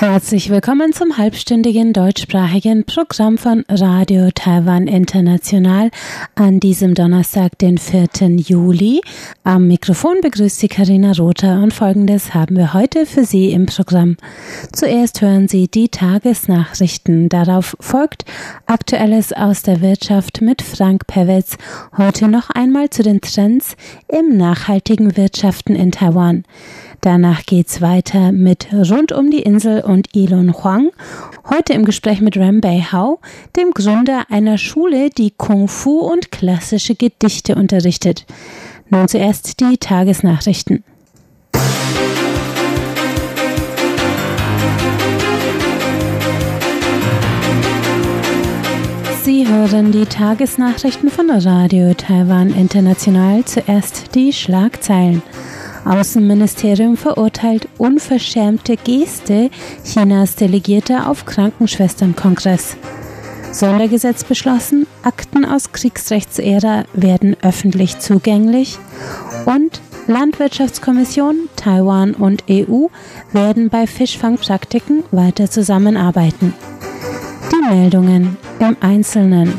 Herzlich willkommen zum halbstündigen deutschsprachigen Programm von Radio Taiwan International an diesem Donnerstag, den 4. Juli. Am Mikrofon begrüßt Sie Karina Rother und folgendes haben wir heute für Sie im Programm. Zuerst hören Sie die Tagesnachrichten. Darauf folgt Aktuelles aus der Wirtschaft mit Frank Pewitz. Heute noch einmal zu den Trends im nachhaltigen Wirtschaften in Taiwan. Danach geht's weiter mit Rund um die Insel und Elon Huang. Heute im Gespräch mit Rambei Hao, dem Gründer einer Schule, die Kung Fu und klassische Gedichte unterrichtet. Nun zuerst die Tagesnachrichten. Sie hören die Tagesnachrichten von Radio Taiwan International. Zuerst die Schlagzeilen. Außenministerium verurteilt unverschämte Geste Chinas Delegierter auf Krankenschwesternkongress. Sondergesetz beschlossen, Akten aus Kriegsrechtsära werden öffentlich zugänglich und Landwirtschaftskommission, Taiwan und EU werden bei Fischfangpraktiken weiter zusammenarbeiten. Die Meldungen im Einzelnen.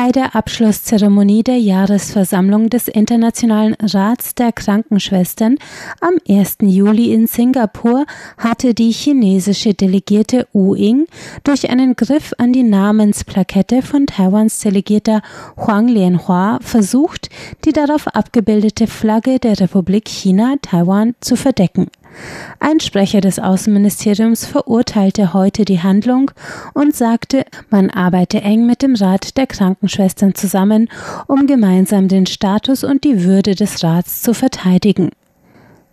Bei der Abschlusszeremonie der Jahresversammlung des Internationalen Rats der Krankenschwestern am 1. Juli in Singapur hatte die chinesische Delegierte Wu Ying durch einen Griff an die Namensplakette von Taiwans Delegierter Huang Lianhua versucht, die darauf abgebildete Flagge der Republik China Taiwan zu verdecken. Ein Sprecher des Außenministeriums verurteilte heute die Handlung und sagte, man arbeite eng mit dem Rat der Krankenschwestern zusammen, um gemeinsam den Status und die Würde des Rats zu verteidigen.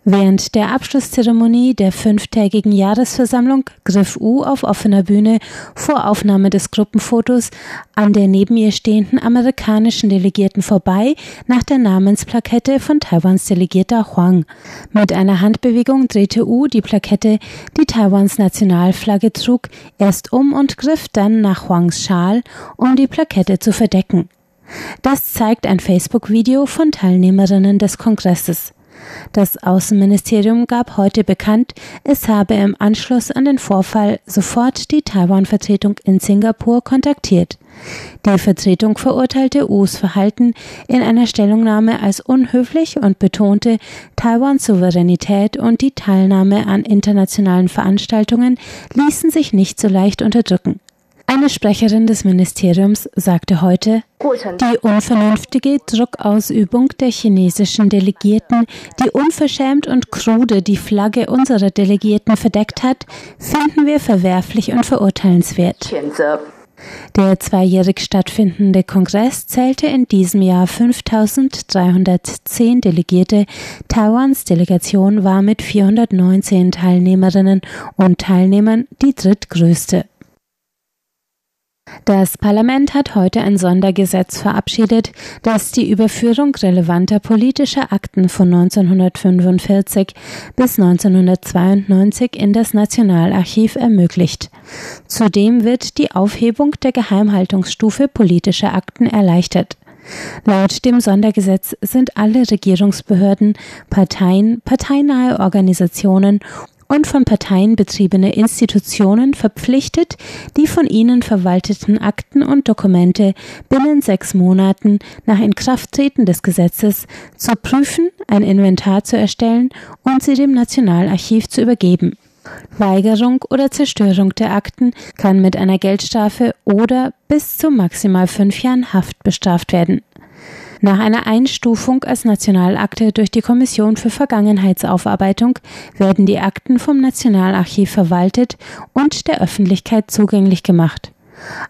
Während der Abschlusszeremonie der fünftägigen Jahresversammlung griff U auf offener Bühne vor Aufnahme des Gruppenfotos an der neben ihr stehenden amerikanischen Delegierten vorbei nach der Namensplakette von Taiwans Delegierter Huang. Mit einer Handbewegung drehte U die Plakette, die Taiwans Nationalflagge trug, erst um und griff dann nach Huangs Schal, um die Plakette zu verdecken. Das zeigt ein Facebook-Video von Teilnehmerinnen des Kongresses. Das Außenministerium gab heute bekannt, es habe im Anschluss an den Vorfall sofort die Taiwan-Vertretung in Singapur kontaktiert. Die Vertretung verurteilte Us Verhalten in einer Stellungnahme als unhöflich und betonte, Taiwans Souveränität und die Teilnahme an internationalen Veranstaltungen ließen sich nicht so leicht unterdrücken. Eine Sprecherin des Ministeriums sagte heute, die unvernünftige Druckausübung der chinesischen Delegierten, die unverschämt und krude die Flagge unserer Delegierten verdeckt hat, finden wir verwerflich und verurteilenswert. Der zweijährig stattfindende Kongress zählte in diesem Jahr 5310 Delegierte. Taiwans Delegation war mit 419 Teilnehmerinnen und Teilnehmern die drittgrößte. Das Parlament hat heute ein Sondergesetz verabschiedet, das die Überführung relevanter politischer Akten von 1945 bis 1992 in das Nationalarchiv ermöglicht. Zudem wird die Aufhebung der Geheimhaltungsstufe politischer Akten erleichtert. Laut dem Sondergesetz sind alle Regierungsbehörden, Parteien, parteinahe Organisationen und von Parteien betriebene Institutionen verpflichtet, die von ihnen verwalteten Akten und Dokumente binnen sechs Monaten nach Inkrafttreten des Gesetzes zu prüfen, ein Inventar zu erstellen und sie dem Nationalarchiv zu übergeben. Weigerung oder Zerstörung der Akten kann mit einer Geldstrafe oder bis zu maximal fünf Jahren Haft bestraft werden. Nach einer Einstufung als Nationalakte durch die Kommission für Vergangenheitsaufarbeitung werden die Akten vom Nationalarchiv verwaltet und der Öffentlichkeit zugänglich gemacht.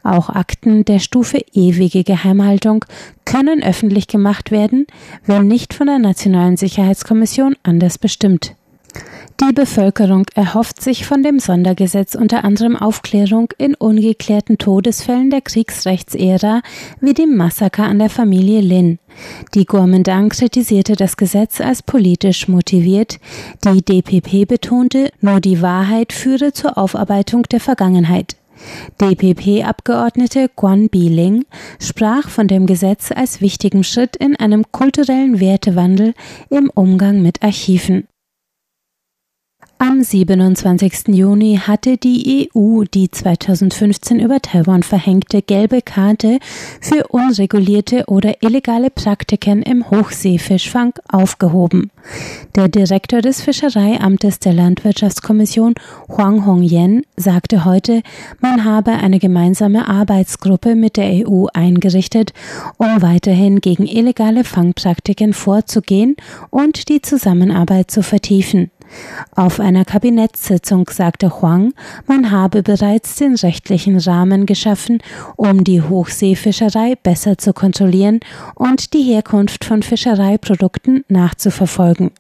Auch Akten der Stufe ewige Geheimhaltung können öffentlich gemacht werden, wenn nicht von der Nationalen Sicherheitskommission anders bestimmt. Die Bevölkerung erhofft sich von dem Sondergesetz unter anderem Aufklärung in ungeklärten Todesfällen der Kriegsrechtsära wie dem Massaker an der Familie Lin. Die Kuomintang kritisierte das Gesetz als politisch motiviert. Die DPP betonte, nur die Wahrheit führe zur Aufarbeitung der Vergangenheit. DPP-Abgeordnete Guan Biling sprach von dem Gesetz als wichtigem Schritt in einem kulturellen Wertewandel im Umgang mit Archiven. Am 27. Juni hatte die EU die 2015 über Taiwan verhängte gelbe Karte für unregulierte oder illegale Praktiken im Hochseefischfang aufgehoben. Der Direktor des Fischereiamtes der Landwirtschaftskommission Huang Hongyan sagte heute, man habe eine gemeinsame Arbeitsgruppe mit der EU eingerichtet, um weiterhin gegen illegale Fangpraktiken vorzugehen und die Zusammenarbeit zu vertiefen. Auf einer Kabinettssitzung sagte Huang, man habe bereits den rechtlichen Rahmen geschaffen, um die Hochseefischerei besser zu kontrollieren und die Herkunft von Fischereiprodukten nachzuverfolgen.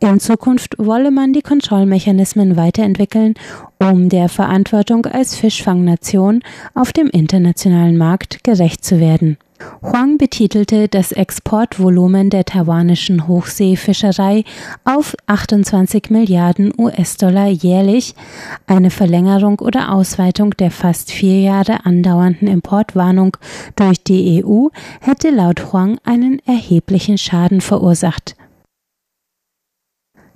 In Zukunft wolle man die Kontrollmechanismen weiterentwickeln, um der Verantwortung als Fischfangnation auf dem internationalen Markt gerecht zu werden. Huang betitelte das Exportvolumen der taiwanischen Hochseefischerei auf 28 Milliarden US-Dollar jährlich. Eine Verlängerung oder Ausweitung der fast vier Jahre andauernden Importwarnung durch die EU hätte laut Huang einen erheblichen Schaden verursacht.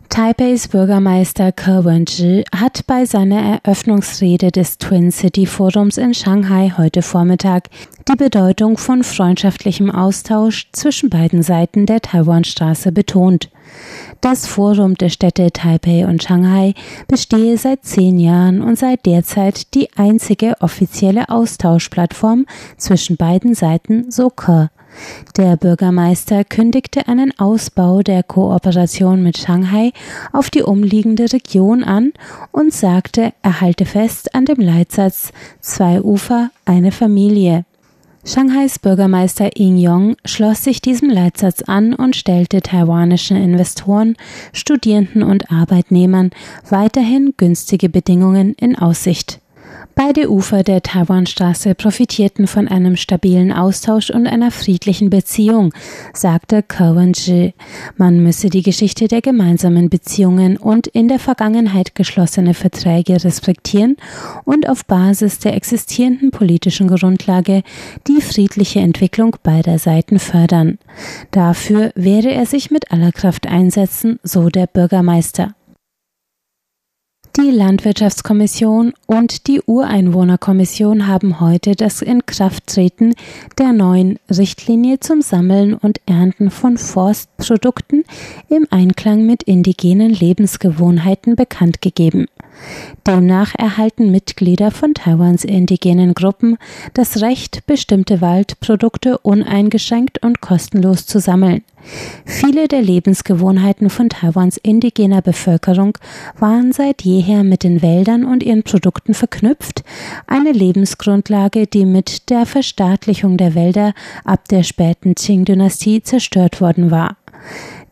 Taipeis Bürgermeister Ke Wen-ji hat bei seiner Eröffnungsrede des Twin City Forums in Shanghai heute Vormittag die Bedeutung von freundschaftlichem Austausch zwischen beiden Seiten der Taiwanstraße betont. Das Forum der Städte Taipei und Shanghai bestehe seit zehn Jahren und sei derzeit die einzige offizielle Austauschplattform zwischen beiden Seiten, so Ke. Der Bürgermeister kündigte einen Ausbau der Kooperation mit Shanghai auf die umliegende Region an und sagte, er halte fest an dem Leitsatz Zwei Ufer, eine Familie. Shanghais Bürgermeister Ying Yong schloss sich diesem Leitsatz an und stellte taiwanischen Investoren, Studierenden und Arbeitnehmern weiterhin günstige Bedingungen in Aussicht. Beide Ufer der Taiwanstraße profitierten von einem stabilen Austausch und einer friedlichen Beziehung, sagte Cohen Zhi. Man müsse die Geschichte der gemeinsamen Beziehungen und in der Vergangenheit geschlossene Verträge respektieren und auf Basis der existierenden politischen Grundlage die friedliche Entwicklung beider Seiten fördern. Dafür werde er sich mit aller Kraft einsetzen, so der Bürgermeister. Die Landwirtschaftskommission und die Ureinwohnerkommission haben heute das Inkrafttreten der neuen Richtlinie zum Sammeln und Ernten von Forstprodukten im Einklang mit indigenen Lebensgewohnheiten bekannt gegeben. Demnach erhalten Mitglieder von Taiwans indigenen Gruppen das Recht, bestimmte Waldprodukte uneingeschränkt und kostenlos zu sammeln. Viele der Lebensgewohnheiten von Taiwans indigener Bevölkerung waren seit jeher mit den Wäldern und ihren Produkten verknüpft, eine Lebensgrundlage, die mit der Verstaatlichung der Wälder ab der späten Qing-Dynastie zerstört worden war.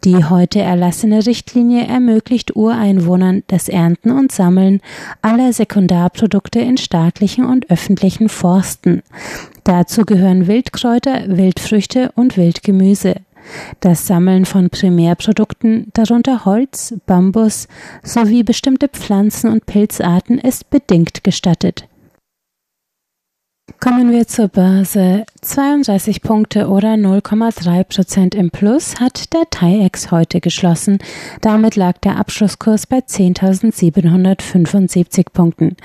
Die heute erlassene Richtlinie ermöglicht Ureinwohnern das Ernten und Sammeln aller Sekundarprodukte in staatlichen und öffentlichen Forsten. Dazu gehören Wildkräuter, Wildfrüchte und Wildgemüse. Das Sammeln von Primärprodukten, darunter Holz, Bambus sowie bestimmte Pflanzen- und Pilzarten, ist bedingt gestattet. Kommen wir zur Börse. 32 Punkte oder 0,3 Prozent im Plus hat der TAIEX heute geschlossen. Damit lag der Abschlusskurs bei 10.775 Punkten.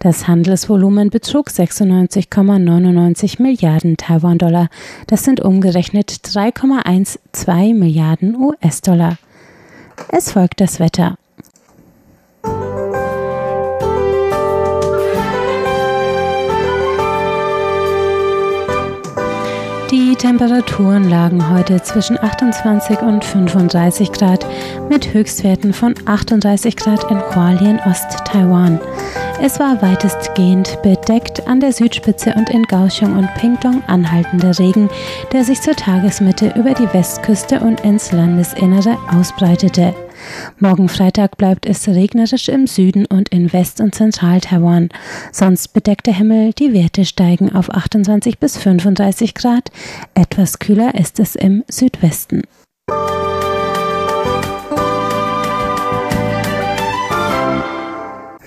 Das Handelsvolumen betrug 96,99 Milliarden Taiwan-Dollar. Das sind umgerechnet 3,12 Milliarden US-Dollar. Es folgt das Wetter. Die Temperaturen lagen heute zwischen 28 und 35 Grad mit Höchstwerten von 38 Grad in Hualien, Ost-Taiwan. Es war weitestgehend bedeckt, an der Südspitze und in Kaohsiung und Pingtung anhaltender Regen, der sich zur Tagesmitte über die Westküste und ins Landesinnere ausbreitete. Morgen Freitag bleibt es regnerisch im Süden und in West- und Zentral-Taiwan. Sonst bedeckter Himmel, die Werte steigen auf 28 bis 35 Grad. Etwas kühler ist es im Südwesten.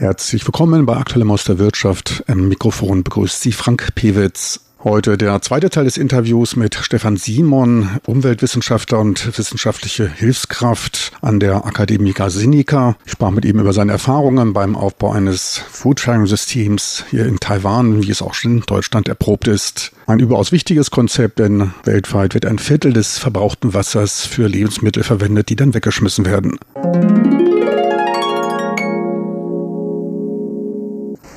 Herzlich willkommen bei Aktuellem aus der Wirtschaft. Im Mikrofon begrüßt Sie Frank Pewitz. Heute der zweite Teil des Interviews mit Stefan Simon, Umweltwissenschaftler und wissenschaftliche Hilfskraft an der Akademika Sinica. Ich sprach mit ihm über seine Erfahrungen beim Aufbau eines Foodsharing-Systems hier in Taiwan, wie es auch schon in Deutschland erprobt ist. Ein überaus wichtiges Konzept, denn weltweit wird ein Viertel des verbrauchten Wassers für Lebensmittel verwendet, die dann weggeschmissen werden.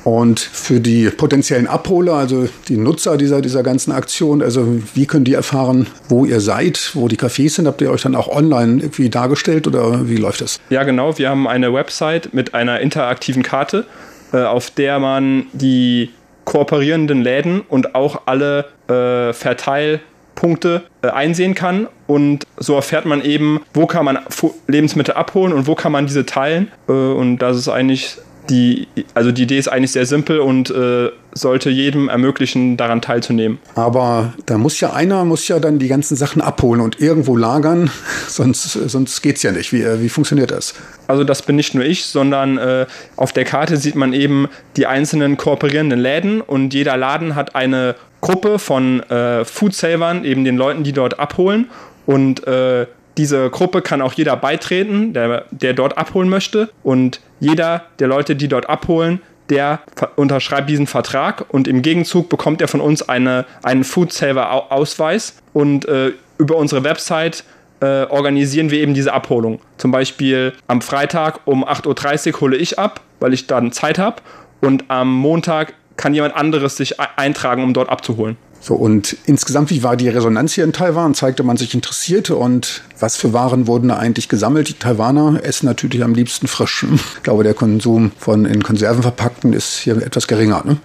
Und für die potenziellen Abholer, also die Nutzer dieser, dieser ganzen Aktion, also wie können die erfahren, wo ihr seid, wo die Cafés sind? Habt ihr euch dann auch online irgendwie dargestellt oder wie läuft das? Ja, genau. Wir haben eine Website mit einer interaktiven Karte, äh, auf der man die kooperierenden Läden und auch alle äh, Verteilpunkte äh, einsehen kann und so erfährt man eben, wo kann man Lebensmittel abholen und wo kann man diese teilen. Äh, und das ist eigentlich die, also die Idee ist eigentlich sehr simpel und äh, sollte jedem ermöglichen, daran teilzunehmen. Aber da muss ja einer, muss ja dann die ganzen Sachen abholen und irgendwo lagern, sonst, sonst geht es ja nicht. Wie, äh, wie funktioniert das? Also das bin nicht nur ich, sondern äh, auf der Karte sieht man eben die einzelnen kooperierenden Läden und jeder Laden hat eine Gruppe von äh, Foodsavern, eben den Leuten, die dort abholen und äh, diese Gruppe kann auch jeder beitreten, der, der dort abholen möchte. Und jeder der Leute, die dort abholen, der unterschreibt diesen Vertrag und im Gegenzug bekommt er von uns eine, einen Food Saver Ausweis und äh, über unsere Website äh, organisieren wir eben diese Abholung. Zum Beispiel am Freitag um 8.30 Uhr hole ich ab, weil ich dann Zeit habe und am Montag kann jemand anderes sich eintragen, um dort abzuholen. So, und insgesamt, wie war die Resonanz hier in Taiwan? Zeigte man sich interessiert und was für Waren wurden da eigentlich gesammelt? Die Taiwaner essen natürlich am liebsten frisch. Ich glaube, der Konsum von in Konserven verpackten ist hier etwas geringer. Ne?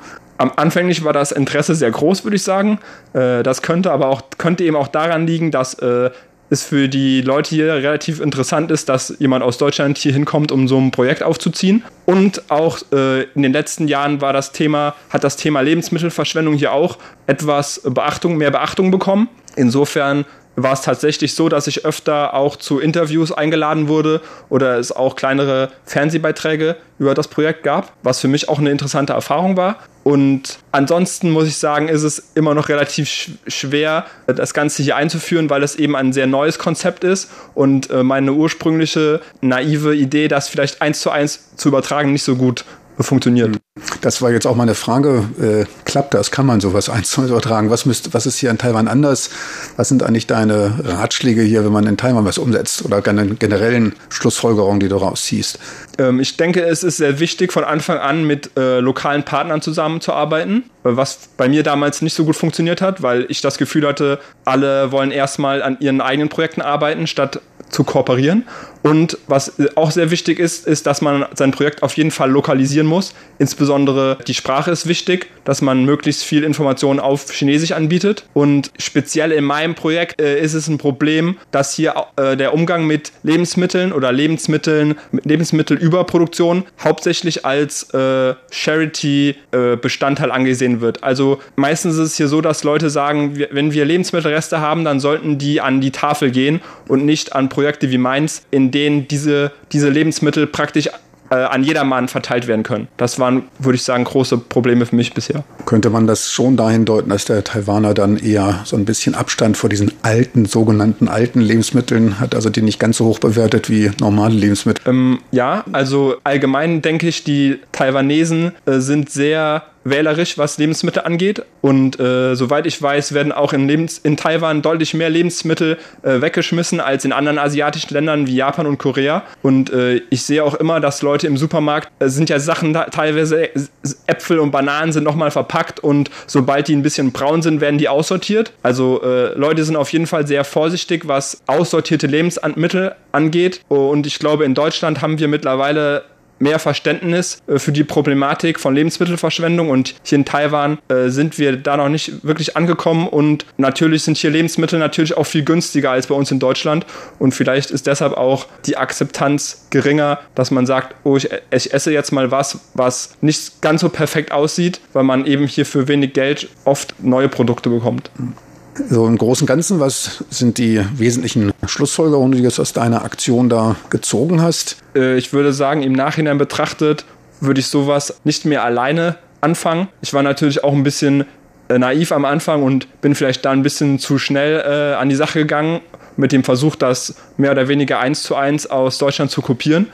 anfänglich war das Interesse sehr groß, würde ich sagen. Äh, das könnte aber auch, könnte eben auch daran liegen, dass äh, es für die Leute hier relativ interessant ist, dass jemand aus Deutschland hier hinkommt, um so ein Projekt aufzuziehen. Und auch äh, in den letzten Jahren war das Thema, hat das Thema Lebensmittelverschwendung hier auch etwas Beachtung, mehr Beachtung bekommen. Insofern war es tatsächlich so, dass ich öfter auch zu Interviews eingeladen wurde oder es auch kleinere Fernsehbeiträge über das Projekt gab, was für mich auch eine interessante Erfahrung war. Und ansonsten muss ich sagen, ist es immer noch relativ schwer, das Ganze hier einzuführen, weil es eben ein sehr neues Konzept ist und äh, meine ursprüngliche naive Idee, das vielleicht eins zu eins zu übertragen, nicht so gut funktioniert. Das war jetzt auch meine Frage. Äh, klappt das? Kann man sowas eins zu eins übertragen? Was, müsst, was ist hier in Taiwan anders? Was sind eigentlich deine Ratschläge hier, wenn man in Taiwan was umsetzt? Oder generellen Schlussfolgerungen, die du rausziehst? Ähm, ich denke, es ist sehr wichtig, von Anfang an mit äh, lokalen Partnern zusammenzuarbeiten, was bei mir damals nicht so gut funktioniert hat, weil ich das Gefühl hatte, alle wollen erstmal an ihren eigenen Projekten arbeiten, statt zu kooperieren. Und was auch sehr wichtig ist, ist, dass man sein Projekt auf jeden Fall lokalisieren muss. Insbesondere die Sprache ist wichtig, dass man möglichst viel Informationen auf Chinesisch anbietet. Und speziell in meinem Projekt äh, ist es ein Problem, dass hier äh, der Umgang mit Lebensmitteln oder Lebensmitteln, mit Lebensmittelüberproduktion hauptsächlich als äh, Charity-Bestandteil äh, angesehen wird. Also meistens ist es hier so, dass Leute sagen, wenn wir Lebensmittelreste haben, dann sollten die an die Tafel gehen und nicht an Projekte wie meins, in denen diese, diese Lebensmittel praktisch äh, an jedermann verteilt werden können. Das waren, würde ich sagen, große Probleme für mich bisher. Könnte man das schon dahin deuten, dass der Taiwaner dann eher so ein bisschen Abstand vor diesen alten, sogenannten alten Lebensmitteln hat, also die nicht ganz so hoch bewertet wie normale Lebensmittel? Ähm, ja, also allgemein denke ich, die Taiwanesen äh, sind sehr wählerisch, was Lebensmittel angeht. Und äh, soweit ich weiß, werden auch in, Lebens in Taiwan deutlich mehr Lebensmittel äh, weggeschmissen als in anderen asiatischen Ländern wie Japan und Korea. Und äh, ich sehe auch immer, dass Leute im Supermarkt äh, sind ja Sachen teilweise Äpfel und Bananen sind nochmal verpackt und sobald die ein bisschen braun sind, werden die aussortiert. Also äh, Leute sind auf jeden Fall sehr vorsichtig, was aussortierte Lebensmittel angeht. Und ich glaube, in Deutschland haben wir mittlerweile mehr Verständnis äh, für die Problematik von Lebensmittelverschwendung. Und hier in Taiwan äh, sind wir da noch nicht wirklich angekommen. Und natürlich sind hier Lebensmittel natürlich auch viel günstiger als bei uns in Deutschland. Und vielleicht ist deshalb auch die Akzeptanz geringer, dass man sagt, oh, ich, ich esse jetzt mal was, was nicht ganz so perfekt aussieht, weil man eben hier für wenig Geld oft neue Produkte bekommt. So im Großen und Ganzen, was sind die wesentlichen Schlussfolgerungen, die du jetzt aus deiner Aktion da gezogen hast? Äh, ich würde sagen, im Nachhinein betrachtet würde ich sowas nicht mehr alleine anfangen. Ich war natürlich auch ein bisschen äh, naiv am Anfang und bin vielleicht da ein bisschen zu schnell äh, an die Sache gegangen mit dem Versuch, das mehr oder weniger eins zu eins aus Deutschland zu kopieren.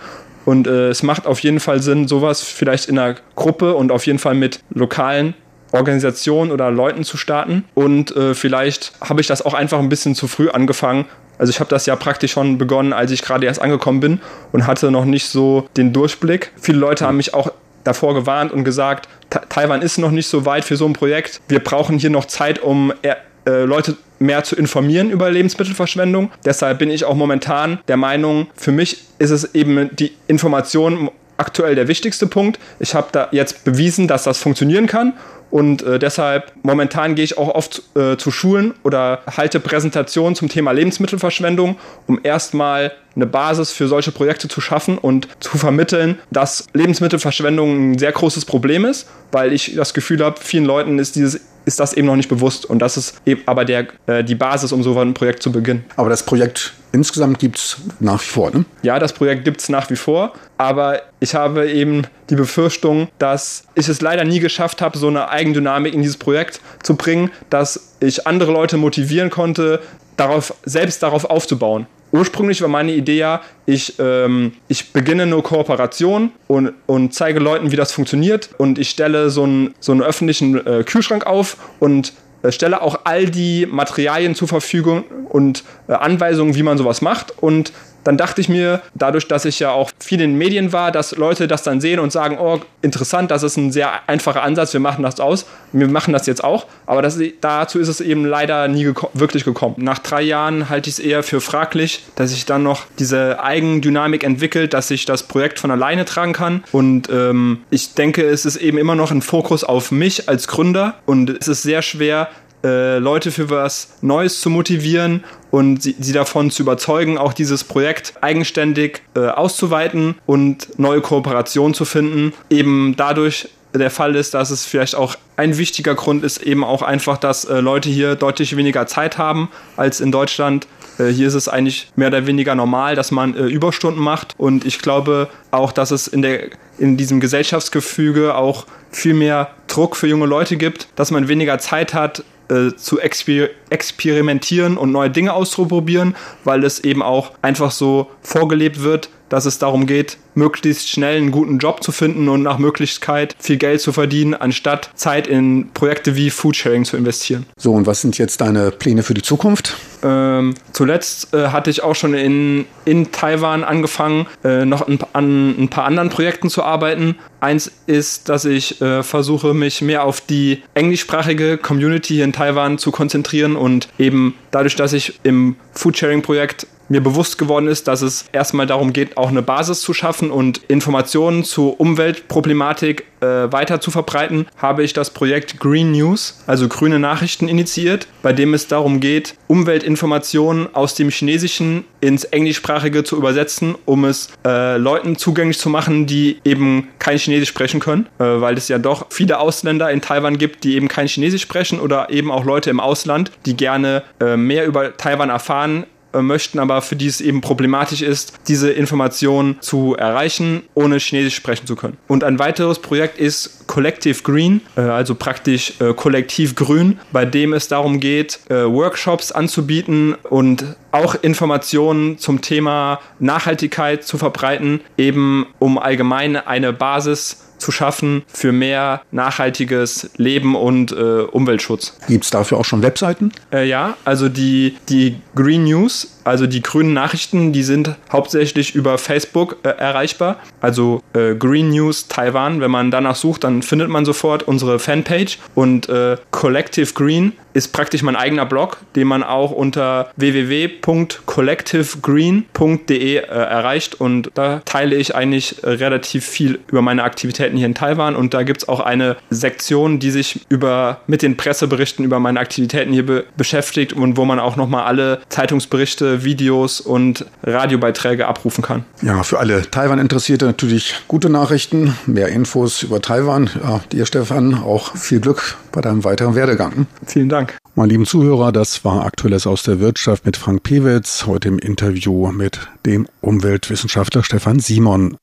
Und äh, es macht auf jeden Fall Sinn, sowas vielleicht in einer Gruppe und auf jeden Fall mit lokalen Organisationen oder Leuten zu starten. Und äh, vielleicht habe ich das auch einfach ein bisschen zu früh angefangen. Also ich habe das ja praktisch schon begonnen, als ich gerade erst angekommen bin und hatte noch nicht so den Durchblick. Viele Leute haben mich auch davor gewarnt und gesagt, Taiwan ist noch nicht so weit für so ein Projekt. Wir brauchen hier noch Zeit, um äh, Leute mehr zu informieren über Lebensmittelverschwendung. Deshalb bin ich auch momentan der Meinung, für mich ist es eben die Information aktuell der wichtigste Punkt. Ich habe da jetzt bewiesen, dass das funktionieren kann und äh, deshalb momentan gehe ich auch oft äh, zu Schulen oder halte Präsentationen zum Thema Lebensmittelverschwendung, um erstmal eine Basis für solche Projekte zu schaffen und zu vermitteln, dass Lebensmittelverschwendung ein sehr großes Problem ist, weil ich das Gefühl habe, vielen Leuten ist dieses ist das eben noch nicht bewusst. Und das ist eben aber der, äh, die Basis, um so ein Projekt zu beginnen. Aber das Projekt insgesamt gibt es nach wie vor, ne? Ja, das Projekt gibt es nach wie vor. Aber ich habe eben die Befürchtung, dass ich es leider nie geschafft habe, so eine Eigendynamik in dieses Projekt zu bringen, dass ich andere Leute motivieren konnte, darauf, selbst darauf aufzubauen ursprünglich war meine Idee ja, ich, ähm, ich beginne eine Kooperation und, und zeige Leuten, wie das funktioniert. Und ich stelle so einen, so einen öffentlichen äh, Kühlschrank auf und äh, stelle auch all die Materialien zur Verfügung und äh, Anweisungen, wie man sowas macht. Und dann dachte ich mir, dadurch, dass ich ja auch viel in den Medien war, dass Leute das dann sehen und sagen, oh, interessant, das ist ein sehr einfacher Ansatz, wir machen das aus, wir machen das jetzt auch. Aber das, dazu ist es eben leider nie geko wirklich gekommen. Nach drei Jahren halte ich es eher für fraglich, dass sich dann noch diese Eigendynamik entwickelt, dass ich das Projekt von alleine tragen kann. Und ähm, ich denke, es ist eben immer noch ein Fokus auf mich als Gründer und es ist sehr schwer, äh, Leute für was Neues zu motivieren und sie, sie, davon zu überzeugen, auch dieses Projekt eigenständig äh, auszuweiten und neue Kooperationen zu finden. Eben dadurch der Fall ist, dass es vielleicht auch ein wichtiger Grund ist, eben auch einfach, dass äh, Leute hier deutlich weniger Zeit haben als in Deutschland. Äh, hier ist es eigentlich mehr oder weniger normal, dass man äh, Überstunden macht und ich glaube auch, dass es in, der, in diesem Gesellschaftsgefüge auch viel mehr Druck für junge Leute gibt, dass man weniger Zeit hat, äh, zu exper experimentieren und neue Dinge auszuprobieren, weil es eben auch einfach so vorgelebt wird, dass es darum geht, möglichst schnell einen guten Job zu finden und nach Möglichkeit viel Geld zu verdienen, anstatt Zeit in Projekte wie Foodsharing zu investieren. So, und was sind jetzt deine Pläne für die Zukunft? Ähm, zuletzt äh, hatte ich auch schon in, in Taiwan angefangen, äh, noch ein, an ein paar anderen Projekten zu arbeiten. Eins ist, dass ich äh, versuche, mich mehr auf die englischsprachige Community hier in Taiwan zu konzentrieren und eben dadurch, dass ich im Foodsharing-Projekt mir bewusst geworden ist, dass es erstmal darum geht, auch eine Basis zu schaffen und Informationen zur Umweltproblematik äh, weiter zu verbreiten, habe ich das Projekt Green News, also grüne Nachrichten, initiiert, bei dem es darum geht, Umweltinformationen aus dem Chinesischen ins Englischsprachige zu übersetzen, um es äh, Leuten zugänglich zu machen, die eben kein Chinesisch sprechen können, äh, weil es ja doch viele Ausländer in Taiwan gibt, die eben kein Chinesisch sprechen oder eben auch Leute im Ausland, die gerne äh, mehr über Taiwan erfahren möchten, aber für die es eben problematisch ist, diese Informationen zu erreichen, ohne Chinesisch sprechen zu können. Und ein weiteres Projekt ist Collective Green, äh, also praktisch äh, kollektiv grün, bei dem es darum geht, Workshops anzubieten und auch Informationen zum Thema Nachhaltigkeit zu verbreiten, eben um allgemein eine Basis zu schaffen für mehr nachhaltiges Leben und äh, Umweltschutz. Gibt es dafür auch schon Webseiten? Äh, ja, also die, die Green News Also die grünen Nachrichten, die sind hauptsächlich über Facebook äh, erreichbar. Also äh, Green News Taiwan. Wenn man danach sucht, dann findet man sofort unsere Fanpage. Und äh, Collective Green ist praktisch mein eigener Blog, den man auch unter www.collectivegreen.de äh, erreicht. Und da teile ich eigentlich äh, relativ viel über meine Aktivitäten hier in Taiwan. Und da gibt es auch eine Sektion, die sich über, mit den Presseberichten über meine Aktivitäten hier be beschäftigt und wo man auch nochmal alle Zeitungsberichte, Videos und Radiobeiträge abrufen kann. Ja, für alle Taiwan-Interessierte natürlich gute Nachrichten, mehr Infos über Taiwan. Ja, dir, Stefan, auch viel Glück bei deinem weiteren Werdegang. Vielen Dank. Meine lieben Zuhörer, das war Aktuelles aus der Wirtschaft mit Frank Pewitz, heute im Interview mit dem Umweltwissenschaftler Stefan Simon.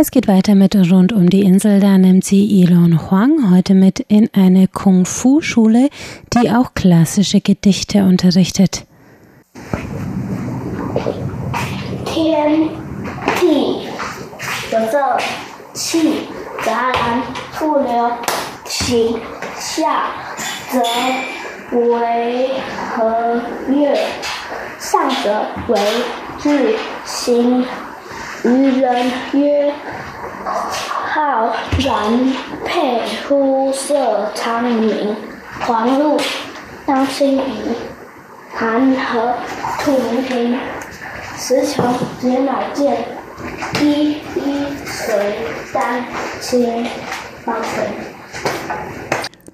Es geht weiter mit Rund um die Insel. Da nimmt sie Elon Huang heute mit in eine Kung-Fu-Schule, die auch klassische Gedichte unterrichtet. Tian, Ti, Zhe, Qi, Zhalan, Fu Liu, Qi, Xia, Zhe, Wei, He, Yue, Xiang Zhe, Wei, Zhi, Xing, 人曰：“浩然佩肤色长明，黄露当清夷，寒河吐明平，石穷解乃见，一一水丹清方水。”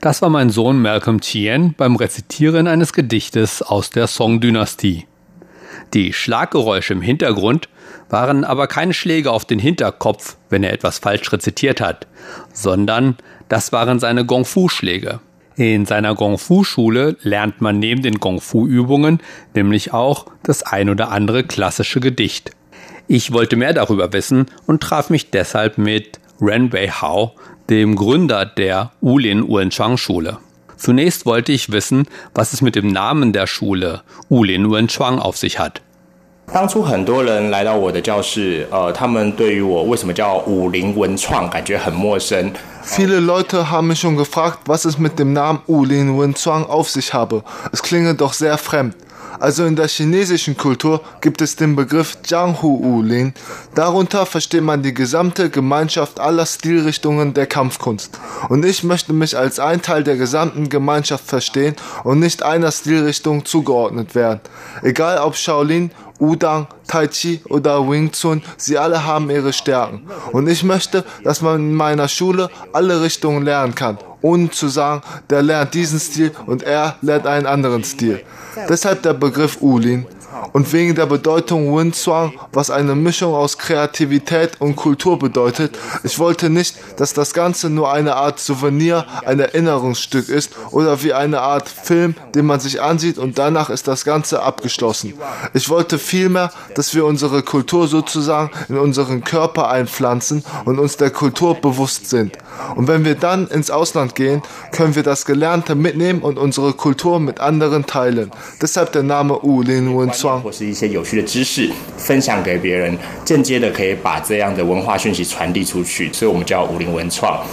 Das war mein Sohn Malcolm Chien beim Rezitieren eines Gedichtes aus der Song-Dynastie. Die Schlaggeräusche im Hintergrund waren aber keine Schläge auf den Hinterkopf, wenn er etwas falsch rezitiert hat, sondern das waren seine Gongfu-Schläge. In seiner Gongfu-Schule lernt man neben den Gongfu-Übungen nämlich auch das ein oder andere klassische Gedicht. Ich wollte mehr darüber wissen und traf mich deshalb mit Ren Wei Hao, dem Gründer der Ulin Uenchang Schule. Zunächst wollte ich wissen, was es mit dem Namen der Schule Ulin Uenchang auf sich hat. 当初很多人来到我的教室，呃，他们对于我为什么叫武林文创感觉很陌生。Also in der chinesischen Kultur gibt es den Begriff Jianghu Ulin. Darunter versteht man die gesamte Gemeinschaft aller Stilrichtungen der Kampfkunst. Und ich möchte mich als ein Teil der gesamten Gemeinschaft verstehen und nicht einer Stilrichtung zugeordnet werden. Egal ob Shaolin, Udang, Tai Chi oder Wing Chun, sie alle haben ihre Stärken. Und ich möchte, dass man in meiner Schule alle Richtungen lernen kann, ohne zu sagen, der lernt diesen Stil und er lernt einen anderen Stil. Deshalb der Begriff Ulin und wegen der Bedeutung Winzwang, was eine Mischung aus Kreativität und Kultur bedeutet. Ich wollte nicht, dass das Ganze nur eine Art Souvenir, ein Erinnerungsstück ist oder wie eine Art Film, den man sich ansieht und danach ist das Ganze abgeschlossen. Ich wollte vielmehr, dass wir unsere Kultur sozusagen in unseren Körper einpflanzen und uns der Kultur bewusst sind. Und wenn wir dann ins Ausland gehen, können wir das Gelernte mitnehmen und unsere Kultur mit anderen teilen. Deshalb der Name U Lin Zuang. 或是一些有趣的知识分享给别人，间接的可以把这样的文化讯息传递出去，所以我们叫武林文创。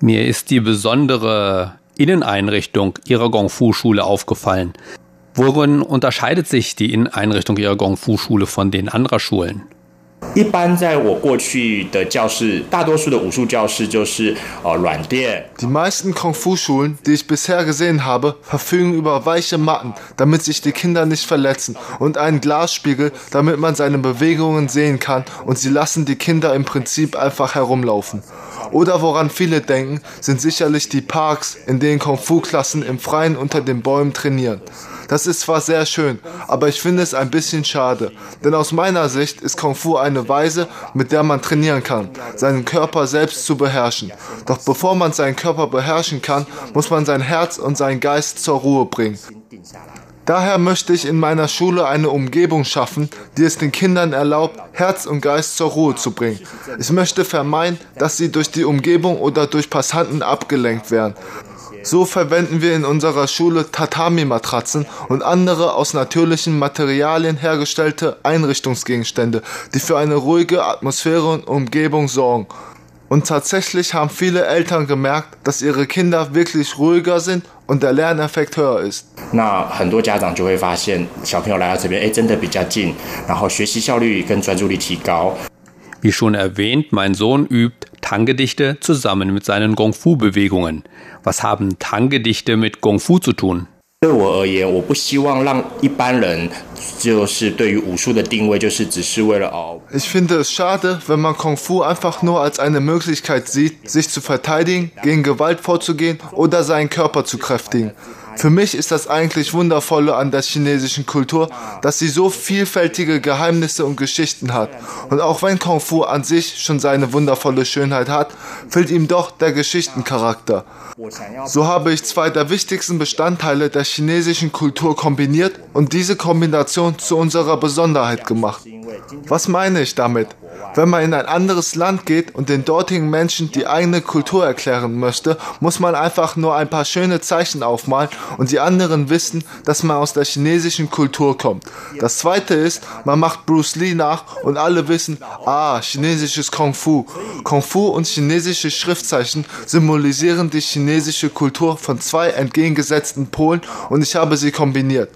Mir ist die besondere Inneneinrichtung Ihrer Gongfu-Schule aufgefallen. Worin unterscheidet sich die Inneneinrichtung Ihrer Gongfu-Schule von den anderer Schulen? 一般在我过去的教室，大多数的武术教室就是呃软垫。Die meisten Kung-Fu-Schulen, die ich bisher gesehen habe, verfügen über weiche Matten, damit sich die Kinder nicht verletzen und einen Glasspiegel, damit man seine Bewegungen sehen kann und sie lassen die Kinder im Prinzip einfach herumlaufen. Oder woran viele denken, sind sicherlich die Parks, in denen Kung-Fu-Klassen im Freien unter den Bäumen trainieren. Das ist zwar sehr schön, aber ich finde es ein bisschen schade. Denn aus meiner Sicht ist Kung Fu eine Weise, mit der man trainieren kann, seinen Körper selbst zu beherrschen. Doch bevor man seinen Körper beherrschen kann, muss man sein Herz und seinen Geist zur Ruhe bringen. Daher möchte ich in meiner Schule eine Umgebung schaffen, die es den Kindern erlaubt, Herz und Geist zur Ruhe zu bringen. Ich möchte vermeiden, dass sie durch die Umgebung oder durch Passanten abgelenkt werden. So verwenden wir in unserer Schule Tatami-Matratzen und andere aus natürlichen Materialien hergestellte Einrichtungsgegenstände, die für eine ruhige Atmosphäre und Umgebung sorgen. Und tatsächlich haben viele Eltern gemerkt, dass ihre Kinder wirklich ruhiger sind und der Lerneffekt höher ist. 那很多家长就会发现，小朋友来到这边，哎，真的比较近，然后学习效率跟专注力提高。 Wie schon erwähnt, mein Sohn übt Tang-Gedichte zusammen mit seinen Gong-Fu-Bewegungen. Was haben Tang-Gedichte mit Gong-Fu zu tun? 对我而言，我不希望让一般人就是对于武术的定位，就是只是为了哦 Ich finde es schade, wenn man Kung Fu einfach nur als eine Möglichkeit sieht, sich zu verteidigen, gegen Gewalt vorzugehen oder seinen Körper zu kräftigen. Für mich ist das eigentlich Wundervolle an der chinesischen Kultur, dass sie so vielfältige Geheimnisse und Geschichten hat. Und auch wenn Kung Fu an sich schon seine wundervolle Schönheit hat, fehlt ihm doch der Geschichtencharakter. So habe ich zwei der wichtigsten Bestandteile der chinesischen Kultur kombiniert und diese Kombination zu unserer Besonderheit gemacht. Was meine ich damit? Wenn man in ein anderes Land geht und den dortigen Menschen die eigene Kultur erklären möchte, muss man einfach nur ein paar schöne Zeichen aufmalen und die anderen wissen, dass man aus der chinesischen Kultur kommt. Das zweite ist, man macht Bruce Lee nach und alle wissen, ah, chinesisches Kung Fu. Kung Fu und chinesische Schriftzeichen symbolisieren die chinesische Kultur von zwei entgegengesetzten Polen und ich habe sie kombiniert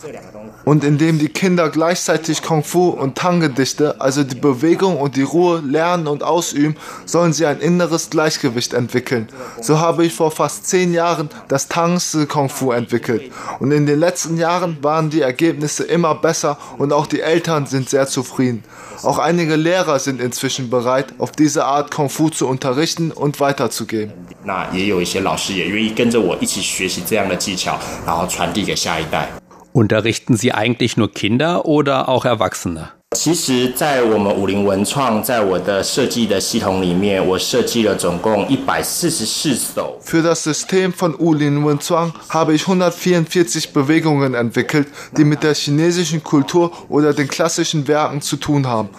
Und indem die Kinder gleichzeitig Kung Fu und Tang-Gedichte, also die Bewegung und die Ruhe, lernen und ausüben, sollen sie ein inneres Gleichgewicht entwickeln. So habe ich vor fast zehn Jahren das Tangse Kung Fu entwickelt. Und in den letzten Jahren waren die Ergebnisse immer besser und auch die Eltern sind sehr zufrieden. Auch einige Lehrer sind inzwischen bereit, auf diese Art Kung Fu zu unterrichten und weiterzugeben. 那也有一些老师也愿意跟着我一起学习这样的技巧，然后传递给下一代。 Unterrichten Sie eigentlich nur Kinder oder auch Erwachsene? 其实，在我们武林文创，在我的设计的系统里面，我设计了总共一百四十四首 Für das System von Ulin Wenzhuang habe ich 144 Bewegungen entwickelt, die mit der chinesischen Kultur oder den klassischen Werken zu tun haben.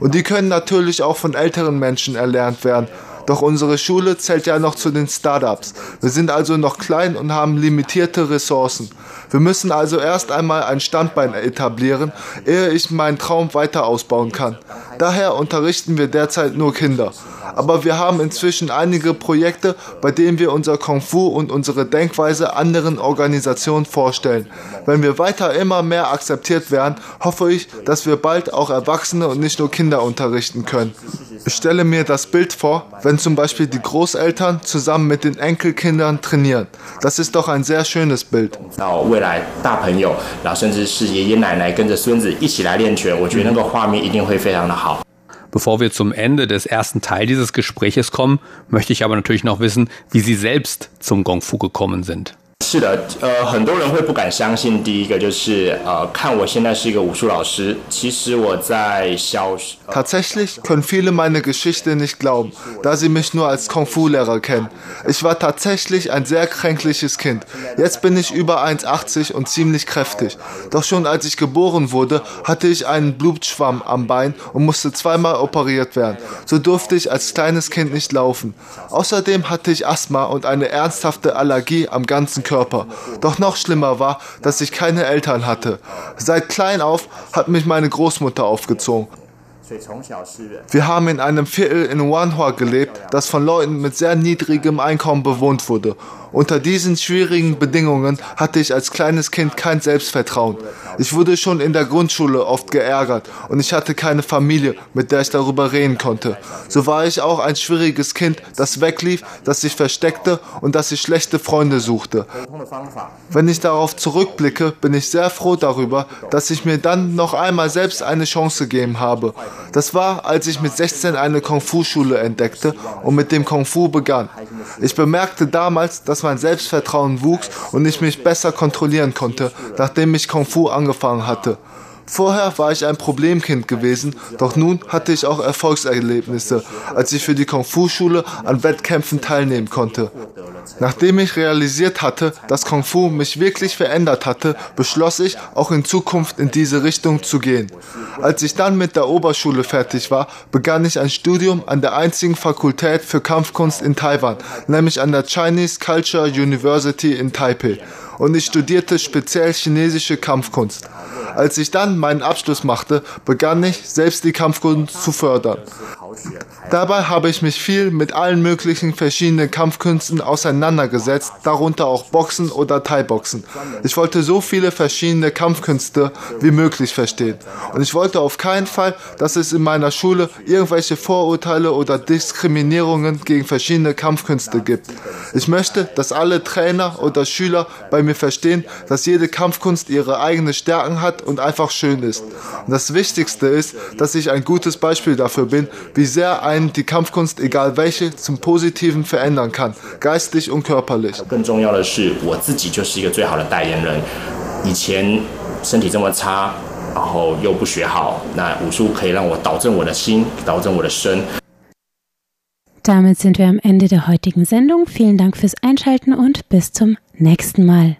Und die können natürlich auch von älteren Menschen erlernt werden. doch unsere Schule zählt ja noch zu den Startups. Wir sind also noch klein und haben limitierte Ressourcen. Wir müssen also erst einmal ein Standbein etablieren, ehe ich meinen Traum weiter ausbauen kann. Daher unterrichten wir derzeit nur Kinder. Aber wir haben inzwischen einige Projekte, bei denen wir unser Kung Fu und unsere Denkweise anderen Organisationen vorstellen. Wenn wir weiter immer mehr akzeptiert werden, hoffe ich, dass wir bald auch Erwachsene und nicht nur Kinder unterrichten können. Ich stelle mir das Bild vor, wenn zum Beispiel die Großeltern zusammen mit den Enkelkindern trainieren. Das ist doch ein sehr schönes Bild. 到 Bevor wir zum Ende des ersten Teil dieses Gespräches kommen, möchte ich aber natürlich noch wissen, wie Sie selbst zum Gongfu gekommen sind. 是的，呃，很多人会不敢相信。第一个就是，呃，看我现在是一个武术老师，其实我在小， Tatsächlich können viele meine Geschichte nicht glauben, da sie mich nur als Kung-Fu-Lehrer kennen. Ich war tatsächlich ein sehr kränkliches Kind. Jetzt bin ich über 1,80 und ziemlich kräftig. Doch schon als ich geboren wurde, hatte ich einen Blutschwamm am Bein und musste zweimal operiert werden. So durfte ich als kleines Kind nicht laufen. Außerdem hatte ich Asthma und eine ernsthafte Allergie am ganzen Körper. Doch noch schlimmer war, dass ich keine Eltern hatte. Seit klein auf hat mich meine Großmutter aufgezogen. Wir haben in einem Viertel in Wanhua gelebt, das von Leuten mit sehr niedrigem Einkommen bewohnt wurde. Unter diesen schwierigen Bedingungen hatte ich als kleines Kind kein Selbstvertrauen. Ich wurde schon in der Grundschule oft geärgert und ich hatte keine Familie, mit der ich darüber reden konnte. So war ich auch ein schwieriges Kind, das weglief, das sich versteckte und das sich schlechte Freunde suchte. Wenn ich darauf zurückblicke, bin ich sehr froh darüber, dass ich mir dann noch einmal selbst eine Chance gegeben habe das war, als ich mit 16 eine Kung-Fu-Schule entdeckte und mit dem Kung-Fu begann. Ich bemerkte damals, dass mein Selbstvertrauen wuchs und ich mich besser kontrollieren konnte, nachdem ich Kung-Fu angefangen hatte. Vorher war ich ein Problemkind gewesen, doch nun hatte ich auch Erfolgserlebnisse, als ich für die Kung-Fu-Schule an Wettkämpfen teilnehmen konnte. Nachdem ich realisiert hatte, dass Kung Fu mich wirklich verändert hatte, beschloss ich, auch in Zukunft in diese Richtung zu gehen. Als ich dann mit der Oberschule fertig war, begann ich ein Studium an der einzigen Fakultät für Kampfkunst in Taiwan, nämlich an der Chinese Culture University in Taipei. Und ich studierte speziell chinesische Kampfkunst. Als ich dann meinen Abschluss machte, begann ich, selbst die Kampfkunst zu fördern. Dabei habe ich mich viel mit allen möglichen verschiedenen Kampfkünsten auseinandergesetzt, darunter auch Boxen oder Thai-Boxen. Ich wollte so viele verschiedene Kampfkünste wie möglich verstehen. Und ich wollte auf keinen Fall, dass es in meiner Schule irgendwelche Vorurteile oder Diskriminierungen gegen verschiedene Kampfkünste gibt. Ich möchte, dass alle Trainer oder Schüler bei mir verstehen, dass jede Kampfkunst ihre eigenen Stärken hat und einfach schön ist. Und das Wichtigste ist, dass ich ein gutes Beispiel dafür bin, wie wie sehr einen die Kampfkunst, egal welche, zum Positiven verändern kann, geistig und körperlich. Damit sind wir am Ende der heutigen Sendung. Vielen Dank fürs Einschalten und bis zum nächsten Mal.